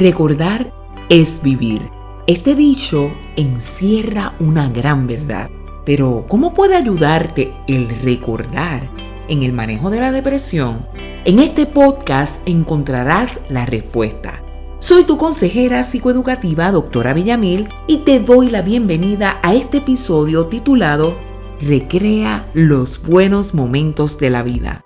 Recordar es vivir. Este dicho encierra una gran verdad. Pero, ¿cómo puede ayudarte el recordar en el manejo de la depresión? En este podcast encontrarás la respuesta. Soy tu consejera psicoeducativa, doctora Villamil, y te doy la bienvenida a este episodio titulado Recrea los buenos momentos de la vida.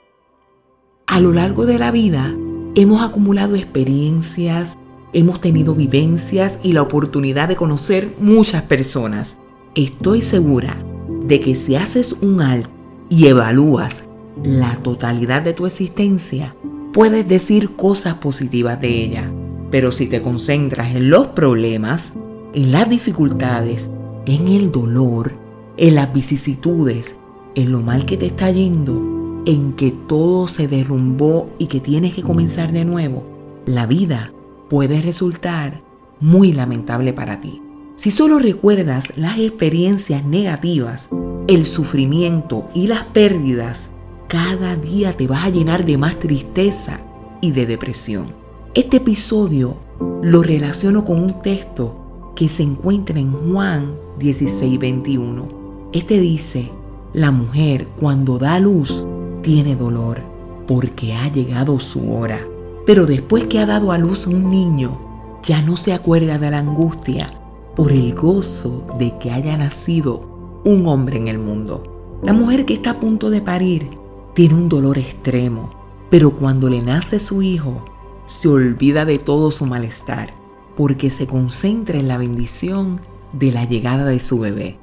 A lo largo de la vida hemos acumulado experiencias, hemos tenido vivencias y la oportunidad de conocer muchas personas. Estoy segura de que si haces un alto y evalúas la totalidad de tu existencia, puedes decir cosas positivas de ella. Pero si te concentras en los problemas, en las dificultades, en el dolor, en las vicisitudes, en lo mal que te está yendo, en que todo se derrumbó y que tienes que comenzar de nuevo, la vida puede resultar muy lamentable para ti. Si solo recuerdas las experiencias negativas, el sufrimiento y las pérdidas, cada día te vas a llenar de más tristeza y de depresión. Este episodio lo relaciono con un texto que se encuentra en Juan 16:21. Este dice, la mujer cuando da luz tiene dolor porque ha llegado su hora. Pero después que ha dado a luz un niño, ya no se acuerda de la angustia por el gozo de que haya nacido un hombre en el mundo. La mujer que está a punto de parir tiene un dolor extremo, pero cuando le nace su hijo, se olvida de todo su malestar, porque se concentra en la bendición de la llegada de su bebé.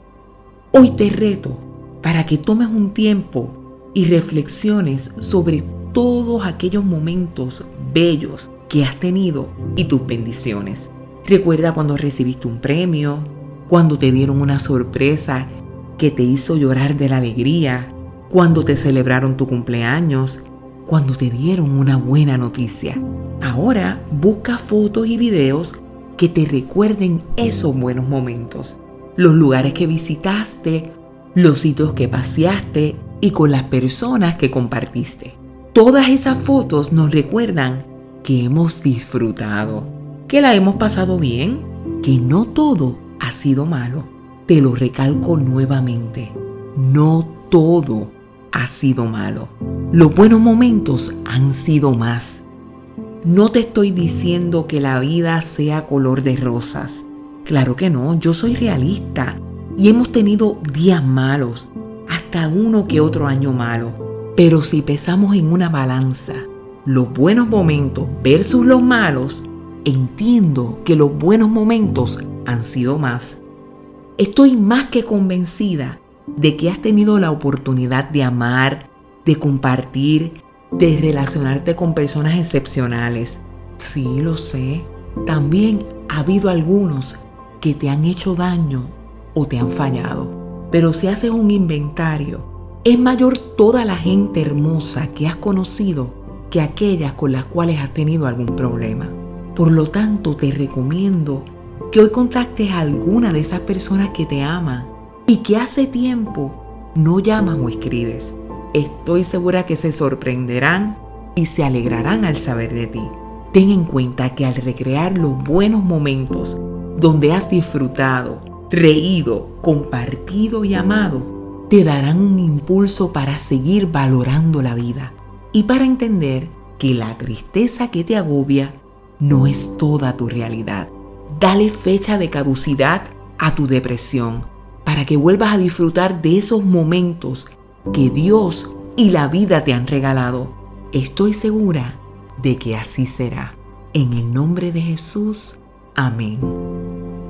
Hoy te reto para que tomes un tiempo y reflexiones sobre todos aquellos momentos bellos que has tenido y tus bendiciones. Recuerda cuando recibiste un premio, cuando te dieron una sorpresa que te hizo llorar de la alegría, cuando te celebraron tu cumpleaños, cuando te dieron una buena noticia. Ahora busca fotos y videos que te recuerden esos buenos momentos, los lugares que visitaste, los sitios que paseaste y con las personas que compartiste. Todas esas fotos nos recuerdan que hemos disfrutado, que la hemos pasado bien, que no todo ha sido malo. Te lo recalco nuevamente, no todo ha sido malo. Los buenos momentos han sido más. No te estoy diciendo que la vida sea color de rosas. Claro que no, yo soy realista y hemos tenido días malos, hasta uno que otro año malo pero si pesamos en una balanza los buenos momentos versus los malos, entiendo que los buenos momentos han sido más. Estoy más que convencida de que has tenido la oportunidad de amar, de compartir, de relacionarte con personas excepcionales. Sí, lo sé. También ha habido algunos que te han hecho daño o te han fallado. Pero si haces un inventario es mayor toda la gente hermosa que has conocido que aquellas con las cuales has tenido algún problema. Por lo tanto, te recomiendo que hoy contactes a alguna de esas personas que te aman y que hace tiempo no llamas o escribes. Estoy segura que se sorprenderán y se alegrarán al saber de ti. Ten en cuenta que al recrear los buenos momentos donde has disfrutado, reído, compartido y amado, te darán un impulso para seguir valorando la vida y para entender que la tristeza que te agobia no es toda tu realidad. Dale fecha de caducidad a tu depresión para que vuelvas a disfrutar de esos momentos que Dios y la vida te han regalado. Estoy segura de que así será. En el nombre de Jesús. Amén.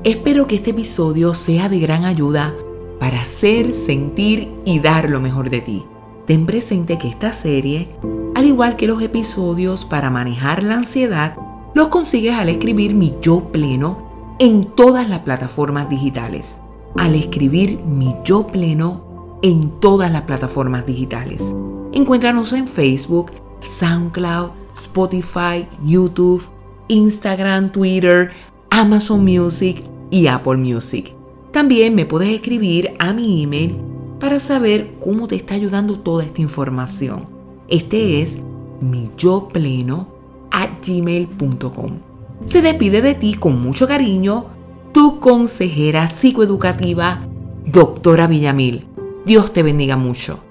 Espero que este episodio sea de gran ayuda para hacer, sentir y dar lo mejor de ti. Ten presente que esta serie, al igual que los episodios para manejar la ansiedad, los consigues al escribir mi yo pleno en todas las plataformas digitales. Al escribir mi yo pleno en todas las plataformas digitales. Encuéntranos en Facebook, SoundCloud, Spotify, YouTube, Instagram, Twitter, Amazon Music y Apple Music. También me puedes escribir a mi email para saber cómo te está ayudando toda esta información. Este es mi yo gmail.com. Se despide de ti con mucho cariño tu consejera psicoeducativa, doctora Villamil. Dios te bendiga mucho.